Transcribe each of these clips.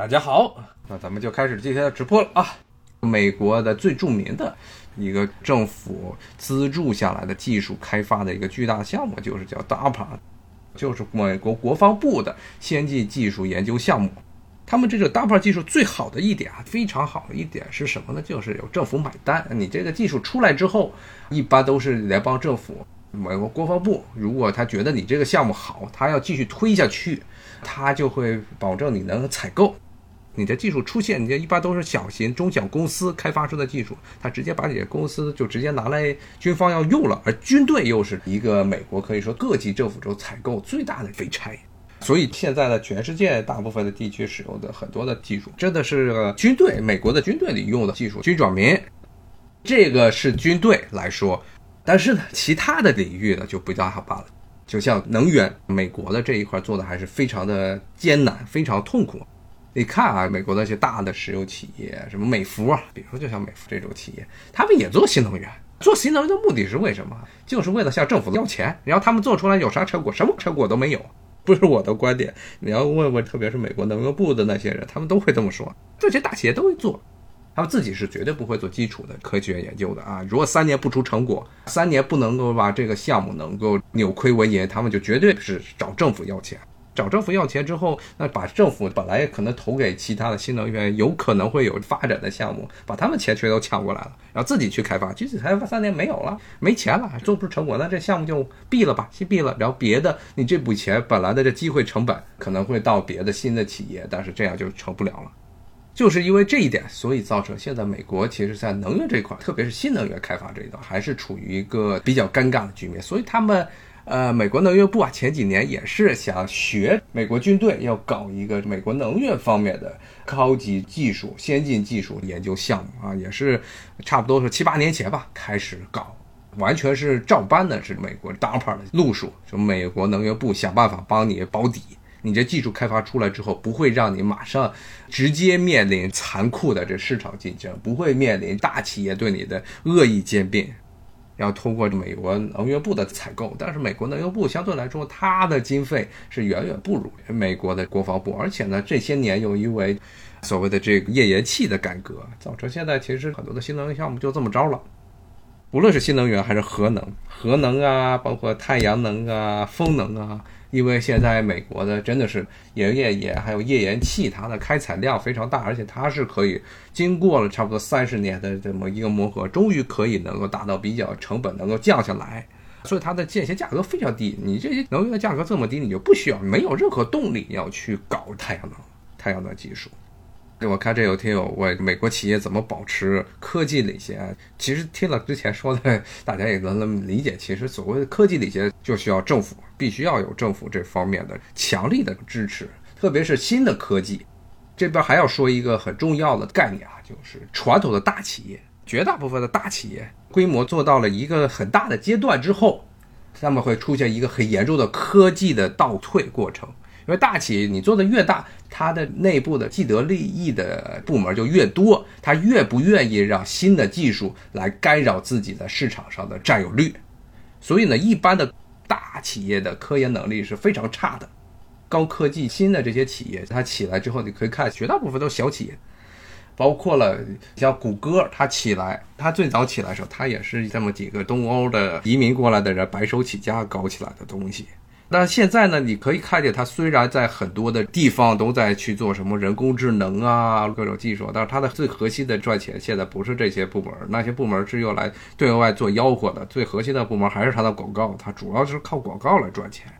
大家好，那咱们就开始今天的直播了啊。美国的最著名的一个政府资助下来的技术开发的一个巨大项目，就是叫 DARPA，就是美国国防部的先进技术研究项目。他们这个 DARPA 技术最好的一点啊，非常好的一点是什么呢？就是有政府买单。你这个技术出来之后，一般都是联邦政府。美国国防部如果他觉得你这个项目好，他要继续推下去，他就会保证你能采购。你的技术出现，你这一般都是小型、中小公司开发出的技术，他直接把你的公司就直接拿来军方要用了，而军队又是一个美国可以说各级政府中采购最大的废柴。所以现在呢，全世界大部分的地区使用的很多的技术，真的是军队美国的军队里用的技术，军转民，这个是军队来说。但是呢，其他的领域呢就不大好办了。就像能源，美国的这一块做的还是非常的艰难，非常痛苦。你看啊，美国那些大的石油企业，什么美孚啊，比如说就像美孚这种企业，他们也做新能源。做新能源的目的是为什么？就是为了向政府要钱。然后他们做出来有啥成果？什么成果都没有。不是我的观点，你要问问，特别是美国能源部的那些人，他们都会这么说。这些大企业都会做。他们自己是绝对不会做基础的科学研究的啊！如果三年不出成果，三年不能够把这个项目能够扭亏为盈，他们就绝对是找政府要钱。找政府要钱之后，那把政府本来可能投给其他的新能源有可能会有发展的项目，把他们钱全都抢过来了，然后自己去开发，即使开发三年没有了，没钱了，做不出成果，那这项目就毙了吧，先毙了。然后别的，你这笔钱本来的这机会成本可能会到别的新的企业，但是这样就成不了了。就是因为这一点，所以造成现在美国其实在能源这块，特别是新能源开发这一段，还是处于一个比较尴尬的局面。所以他们，呃，美国能源部啊，前几年也是想学美国军队，要搞一个美国能源方面的高级技术、先进技术研究项目啊，也是差不多是七八年前吧开始搞，完全是照搬的是美国 DARPA 的路数，就美国能源部想办法帮你保底。你这技术开发出来之后，不会让你马上直接面临残酷的这市场竞争，不会面临大企业对你的恶意兼并，要通过美国能源部的采购。但是美国能源部相对来说，它的经费是远远不如美国的国防部，而且呢，这些年又因为所谓的这个页岩气的改革，造成现在其实很多的新能源项目就这么着了。无论是新能源还是核能，核能啊，包括太阳能啊、风能啊。因为现在美国的真的是页岩盐还有页岩气，它的开采量非常大，而且它是可以经过了差不多三十年的这么一个磨合，终于可以能够达到比较成本能够降下来，所以它的这些价格非常低。你这些能源的价格这么低，你就不需要没有任何动力要去搞太阳能、太阳能技术。我看这有听友问美国企业怎么保持科技领先，其实听了之前说的，大家也能理解。其实所谓的科技领先，就需要政府必须要有政府这方面的强力的支持，特别是新的科技。这边还要说一个很重要的概念啊，就是传统的大企业，绝大部分的大企业规模做到了一个很大的阶段之后，他们会出现一个很严重的科技的倒退过程。因为大企业你做的越大，它的内部的既得利益的部门就越多，它越不愿意让新的技术来干扰自己的市场上的占有率。所以呢，一般的大企业的科研能力是非常差的。高科技新的这些企业，它起来之后，你可以看绝大部分都是小企业，包括了像谷歌，它起来，它最早起来的时候，它也是这么几个东欧的移民过来的人白手起家搞起来的东西。那现在呢？你可以看见，它虽然在很多的地方都在去做什么人工智能啊，各种技术，但是它的最核心的赚钱现在不是这些部门，那些部门是用来对外做吆喝的。最核心的部门还是它的广告，它主要是靠广告来赚钱。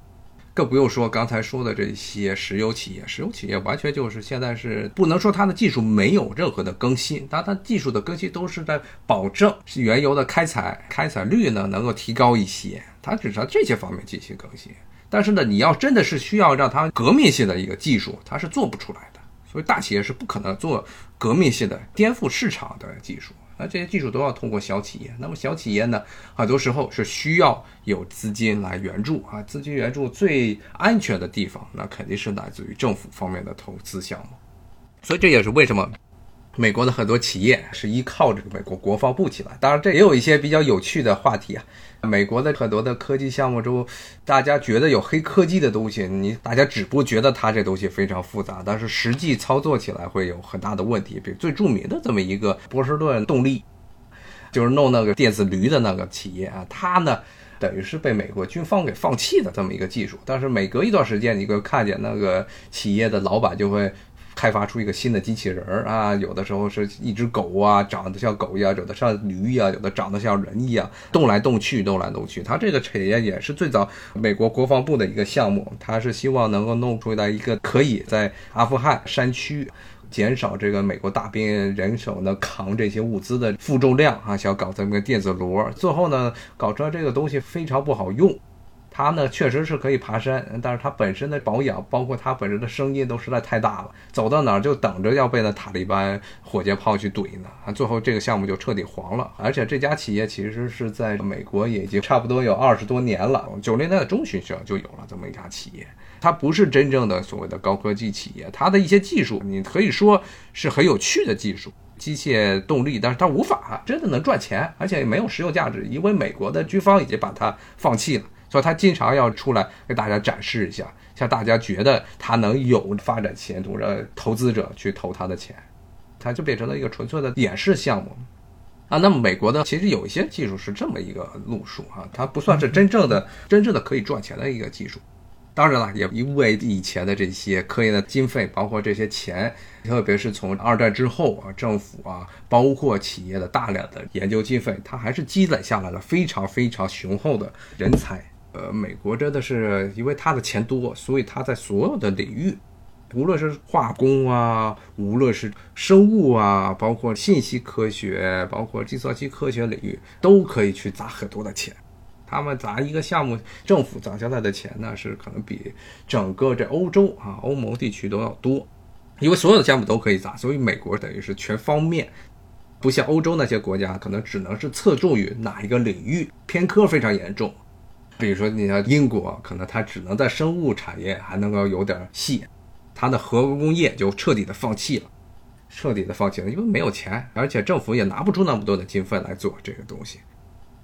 更不用说刚才说的这些石油企业，石油企业完全就是现在是不能说它的技术没有任何的更新，但它技术的更新都是在保证是原油的开采开采率呢能够提高一些，它只是在这些方面进行更新。但是呢，你要真的是需要让它革命性的一个技术，它是做不出来的。所以大企业是不可能做革命性的颠覆市场的技术。那这些技术都要通过小企业。那么小企业呢，很多时候是需要有资金来援助啊。资金援助最安全的地方，那肯定是来自于政府方面的投资项目。所以这也是为什么美国的很多企业是依靠这个美国国防部起来。当然，这也有一些比较有趣的话题啊。美国的很多的科技项目中，大家觉得有黑科技的东西，你大家只不觉得它这东西非常复杂，但是实际操作起来会有很大的问题。比如最著名的这么一个波士顿动力，就是弄那个电子驴的那个企业啊，它呢等于是被美国军方给放弃的这么一个技术。但是每隔一段时间，你会看见那个企业的老板就会。开发出一个新的机器人儿啊，有的时候是一只狗啊，长得像狗一样；有的像驴一样；有的长得像人一样，动来动去，动来动去。它这个产业也是最早美国国防部的一个项目，它是希望能够弄出来一个可以在阿富汗山区减少这个美国大兵人手呢扛这些物资的负重量啊，想搞这么个电子螺。最后呢，搞出来这个东西非常不好用。它呢确实是可以爬山，但是它本身的保养，包括它本身的声音都实在太大了，走到哪儿就等着要被那塔利班火箭炮去怼呢。最后这个项目就彻底黄了。而且这家企业其实是在美国也已经差不多有二十多年了，九零年代中旬时就有了这么一家企业。它不是真正的所谓的高科技企业，它的一些技术你可以说是很有趣的技术，机械动力，但是它无法真的能赚钱，而且没有实用价值，因为美国的军方已经把它放弃了。所以他经常要出来给大家展示一下，像大家觉得他能有发展前途，让投资者去投他的钱，他就变成了一个纯粹的演示项目啊。那么美国的其实有一些技术是这么一个路数啊，它不算是真正的真正的可以赚钱的一个技术。当然了，也因为以前的这些科研的经费，包括这些钱，特别是从二战之后啊，政府啊，包括企业的大量的研究经费，它还是积累下来了非常非常雄厚的人才。呃，美国真的是因为他的钱多，所以他在所有的领域，无论是化工啊，无论是生物啊，包括信息科学，包括计算机科学领域，都可以去砸很多的钱。他们砸一个项目，政府砸下来的钱呢，是可能比整个这欧洲啊、欧盟地区都要多，因为所有的项目都可以砸，所以美国等于是全方面，不像欧洲那些国家，可能只能是侧重于哪一个领域，偏科非常严重。比如说，你像英国，可能它只能在生物产业还能够有点戏，它的核工业就彻底的放弃了，彻底的放弃了，因为没有钱，而且政府也拿不出那么多的经费来做这个东西。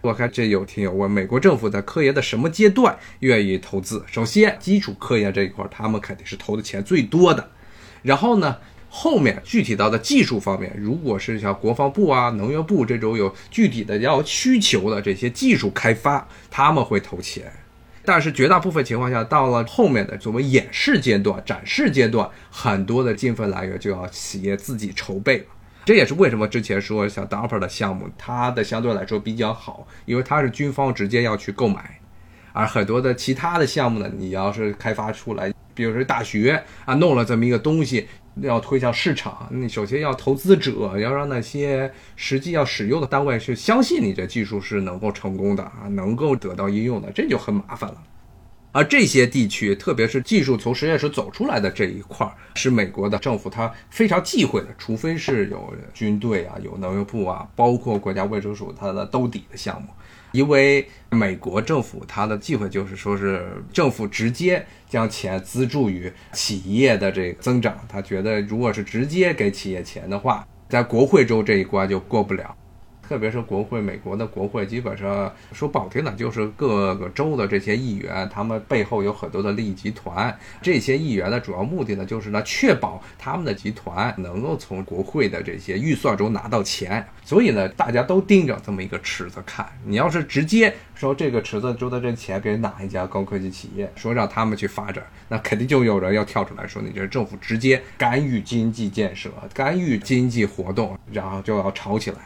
我看这有听友问，美国政府在科研的什么阶段愿意投资？首先，基础科研这一块，他们肯定是投的钱最多的，然后呢？后面具体到的技术方面，如果是像国防部啊、能源部这种有具体的要需求的这些技术开发，他们会投钱。但是绝大部分情况下，到了后面的所谓演示阶段、展示阶段，很多的经费来源就要企业自己筹备了。这也是为什么之前说像 DARPA 的项目，它的相对来说比较好，因为它是军方直接要去购买，而很多的其他的项目呢，你要是开发出来，比如说大学啊弄了这么一个东西。要推向市场，你首先要投资者要让那些实际要使用的单位去相信你这技术是能够成功的啊，能够得到应用的，这就很麻烦了。而这些地区，特别是技术从实验室走出来的这一块，是美国的政府它非常忌讳的，除非是有军队啊、有能源部啊，包括国家卫生署它的兜底的项目。因为美国政府它的忌讳就是说是政府直接将钱资助于企业的这个增长，他觉得如果是直接给企业钱的话，在国会州这一关就过不了。特别是国会，美国的国会基本上说不好听的，就是各个州的这些议员，他们背后有很多的利益集团。这些议员的主要目的呢，就是呢确保他们的集团能够从国会的这些预算中拿到钱。所以呢，大家都盯着这么一个池子看。你要是直接说这个池子中的这钱给哪一家高科技企业，说让他们去发展，那肯定就有人要跳出来说，你这政府直接干预经济建设，干预经济活动，然后就要吵起来。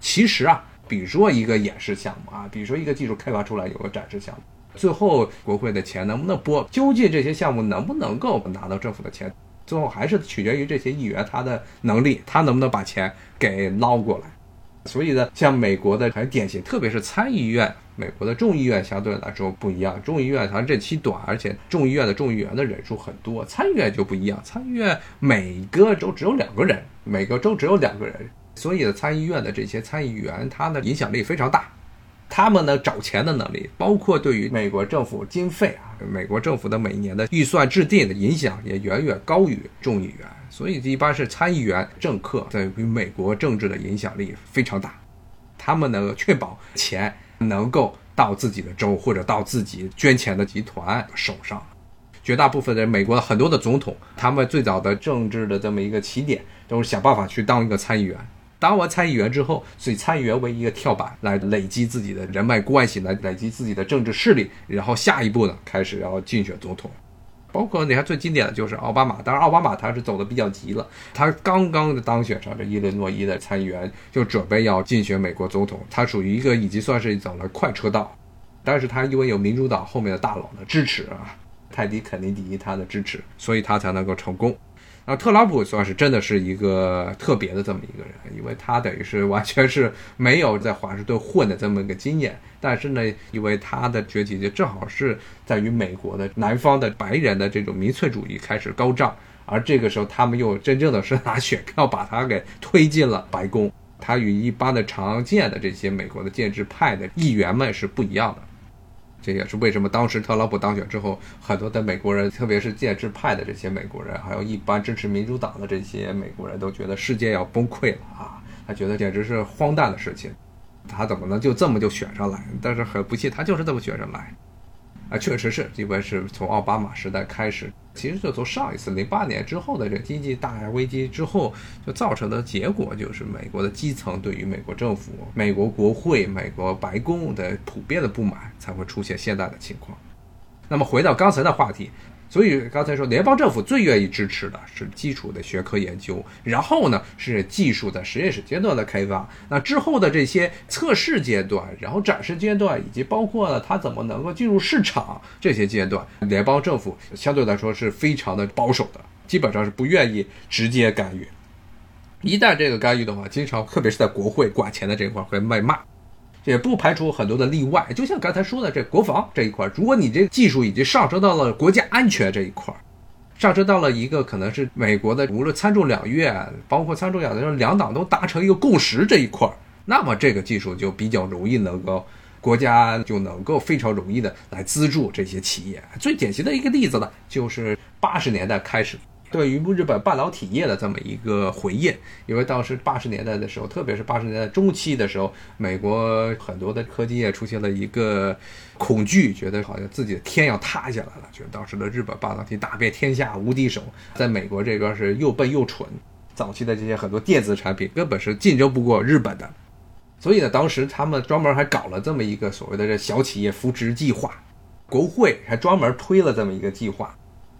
其实啊，比如说一个演示项目啊，比如说一个技术开发出来有个展示项目，最后国会的钱能不能拨？究竟这些项目能不能够拿到政府的钱？最后还是取决于这些议员他的能力，他能不能把钱给捞过来。所以呢，像美国的很典型，特别是参议院，美国的众议院相对来说不一样。众议院它任期短，而且众议院的众议员的人数很多，参议院就不一样，参议院每个州只有两个人，每个州只有两个人。所以，参议院的这些参议员，他的影响力非常大。他们呢找钱的能力，包括对于美国政府经费啊，美国政府的每年的预算制定的影响也远远高于众议员，所以一般是参议员、政客对于美国政治的影响力非常大，他们能确保钱能够到自己的州或者到自己捐钱的集团手上。绝大部分的美国的很多的总统，他们最早的政治的这么一个起点，都是想办法去当一个参议员。当完参议员之后，以参议员为一个跳板，来累积自己的人脉关系，来累积自己的政治势力，然后下一步呢，开始要竞选总统。包括你看最经典的就是奥巴马，当然奥巴马他是走的比较急了，他刚刚的当选上这伊利诺伊的参议员，就准备要竞选美国总统，他属于一个已经算是走了快车道，但是他因为有民主党后面的大佬的支持啊，泰迪肯尼迪他的支持，所以他才能够成功。那特朗普算是真的是一个特别的这么一个人，因为他等于是完全是没有在华盛顿混的这么一个经验，但是呢，因为他的崛起就正好是在于美国的南方的白人的这种民粹主义开始高涨，而这个时候他们又真正的是拿选票把他给推进了白宫，他与一般的常见的这些美国的建制派的议员们是不一样的。这也是为什么当时特朗普当选之后，很多的美国人，特别是建制派的这些美国人，还有一般支持民主党的这些美国人都觉得世界要崩溃了啊！他觉得简直是荒诞的事情，他怎么能就这么就选上来？但是很不幸，他就是这么选上来。啊，确实是，因为是从奥巴马时代开始，其实就从上一次零八年之后的这经济大危机之后，就造成的结果就是美国的基层对于美国政府、美国国会、美国白宫的普遍的不满，才会出现现在的情况。那么回到刚才的话题。所以刚才说，联邦政府最愿意支持的是基础的学科研究，然后呢是技术在实验室阶段的开发，那之后的这些测试阶段，然后展示阶段，以及包括了它怎么能够进入市场这些阶段，联邦政府相对来说是非常的保守的，基本上是不愿意直接干预。一旦这个干预的话，经常特别是在国会管钱的这一块会被骂。也不排除很多的例外，就像刚才说的这国防这一块，如果你这个技术已经上升到了国家安全这一块，上升到了一个可能是美国的无论参众两院，包括参众两院两党都达成一个共识这一块，那么这个技术就比较容易能够国家就能够非常容易的来资助这些企业。最典型的一个例子呢，就是八十年代开始。对于日本半导体业的这么一个回应，因为当时八十年代的时候，特别是八十年代中期的时候，美国很多的科技业出现了一个恐惧，觉得好像自己的天要塌下来了，觉得当时的日本半导体打遍天下无敌手，在美国这边是又笨又蠢，早期的这些很多电子产品根本是竞争不过日本的，所以呢，当时他们专门还搞了这么一个所谓的这小企业扶持计划，国会还专门推了这么一个计划。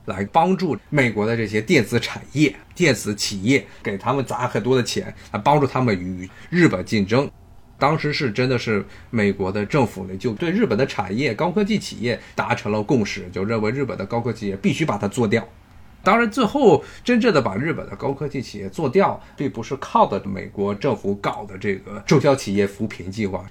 来帮助美国的这些电子产业、电子企业，给他们砸很多的钱，来帮助他们与日本竞争。当时是真的是美国的政府呢，就对日本的产业、高科技企业达成了共识，就认为日本的高科技企业必须把它做掉。当然，最后真正的把日本的高科技企业做掉，并不是靠的美国政府搞的这个中小企业扶贫计划，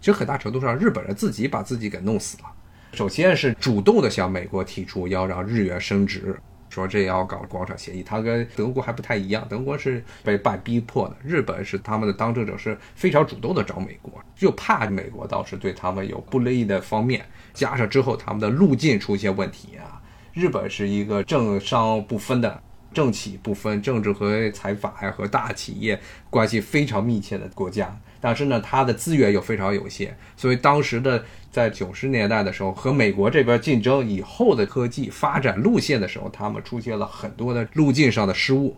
其实很大程度上日本人自己把自己给弄死了。首先是主动的向美国提出要让日元升值，说这要搞广场协议。他跟德国还不太一样，德国是被半逼迫的，日本是他们的当政者是非常主动的找美国，就怕美国倒是对他们有不利的方面，加上之后他们的路径出现问题啊。日本是一个政商不分的。政企不分，政治和财阀呀和大企业关系非常密切的国家，但是呢，它的资源又非常有限，所以当时的在九十年代的时候和美国这边竞争以后的科技发展路线的时候，他们出现了很多的路径上的失误。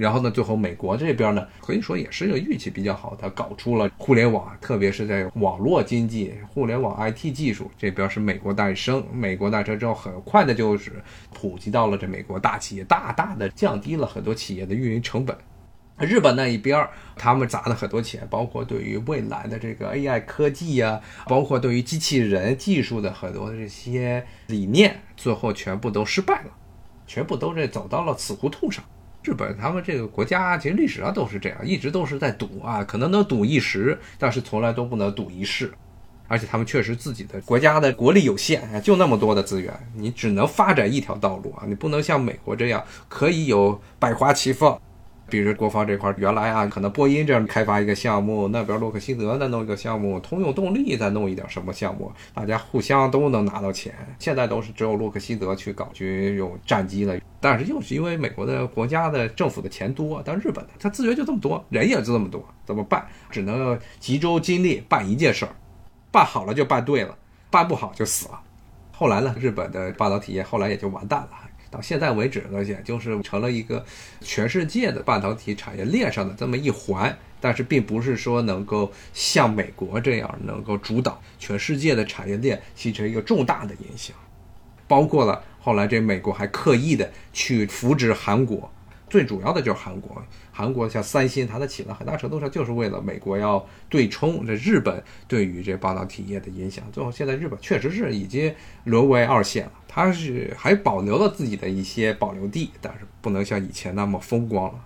然后呢，最后美国这边呢，可以说也是个运气比较好，它搞出了互联网，特别是在网络经济、互联网 IT 技术这边是美国诞生。美国诞生之后，很快的就是普及到了这美国大企业，大大的降低了很多企业的运营成本。日本那一边，他们砸了很多钱，包括对于未来的这个 AI 科技呀，包括对于机器人技术的很多这些理念，最后全部都失败了，全部都是走到了死胡同上。日本他们这个国家其实历史上都是这样，一直都是在赌啊，可能能赌一时，但是从来都不能赌一世。而且他们确实自己的国家的国力有限，就那么多的资源，你只能发展一条道路啊，你不能像美国这样可以有百花齐放。比如国防这块，原来啊，可能波音这样开发一个项目，那边洛克希德再弄一个项目，通用动力再弄一点什么项目，大家互相都能拿到钱。现在都是只有洛克希德去搞去用战机了，但是又是因为美国的国家的政府的钱多，但日本的它资源就这么多，人也就这么多，怎么办？只能集中精力办一件事儿，办好了就办对了，办不好就死了。后来呢，日本的半导体业后来也就完蛋了。到现在为止呢，也就是成了一个全世界的半导体产业链上的这么一环，但是并不是说能够像美国这样能够主导全世界的产业链，形成一个重大的影响。包括了后来这美国还刻意的去扶植韩国，最主要的就是韩国。韩国像三星，它的起了很大程度上就是为了美国要对冲这日本对于这半导体业的影响。最后现在日本确实是已经沦为二线了，它是还保留了自己的一些保留地，但是不能像以前那么风光了。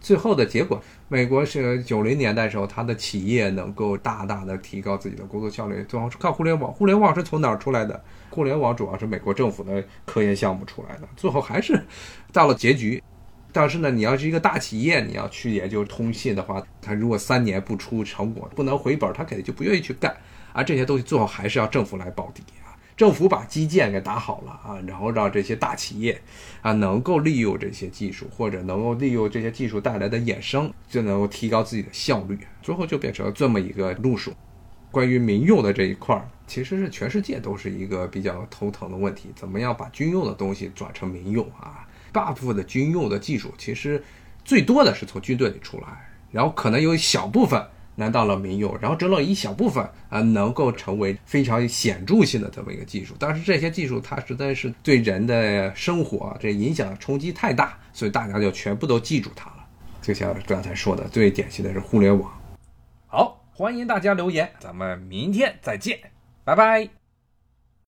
最后的结果，美国是九零年代时候，它的企业能够大大的提高自己的工作效率，最后是靠互联网。互联网是从哪儿出来的？互联网主要是美国政府的科研项目出来的，最后还是到了结局。但是呢，你要是一个大企业，你要去研究通信的话，他如果三年不出成果，不能回本，他肯定就不愿意去干。而这些东西最后还是要政府来保底啊，政府把基建给打好了啊，然后让这些大企业啊能够利用这些技术，或者能够利用这些技术带来的衍生，就能够提高自己的效率，最后就变成了这么一个路数。关于民用的这一块儿，其实是全世界都是一个比较头疼的问题，怎么样把军用的东西转成民用啊？大部分的军用的技术，其实最多的是从军队里出来，然后可能有一小部分拿到了民用，然后只有一小部分啊能够成为非常显著性的这么一个技术。但是这些技术它实在是对人的生活这影响冲击太大，所以大家就全部都记住它了。就像刚才说的，最典型的是互联网。好，欢迎大家留言，咱们明天再见，拜拜。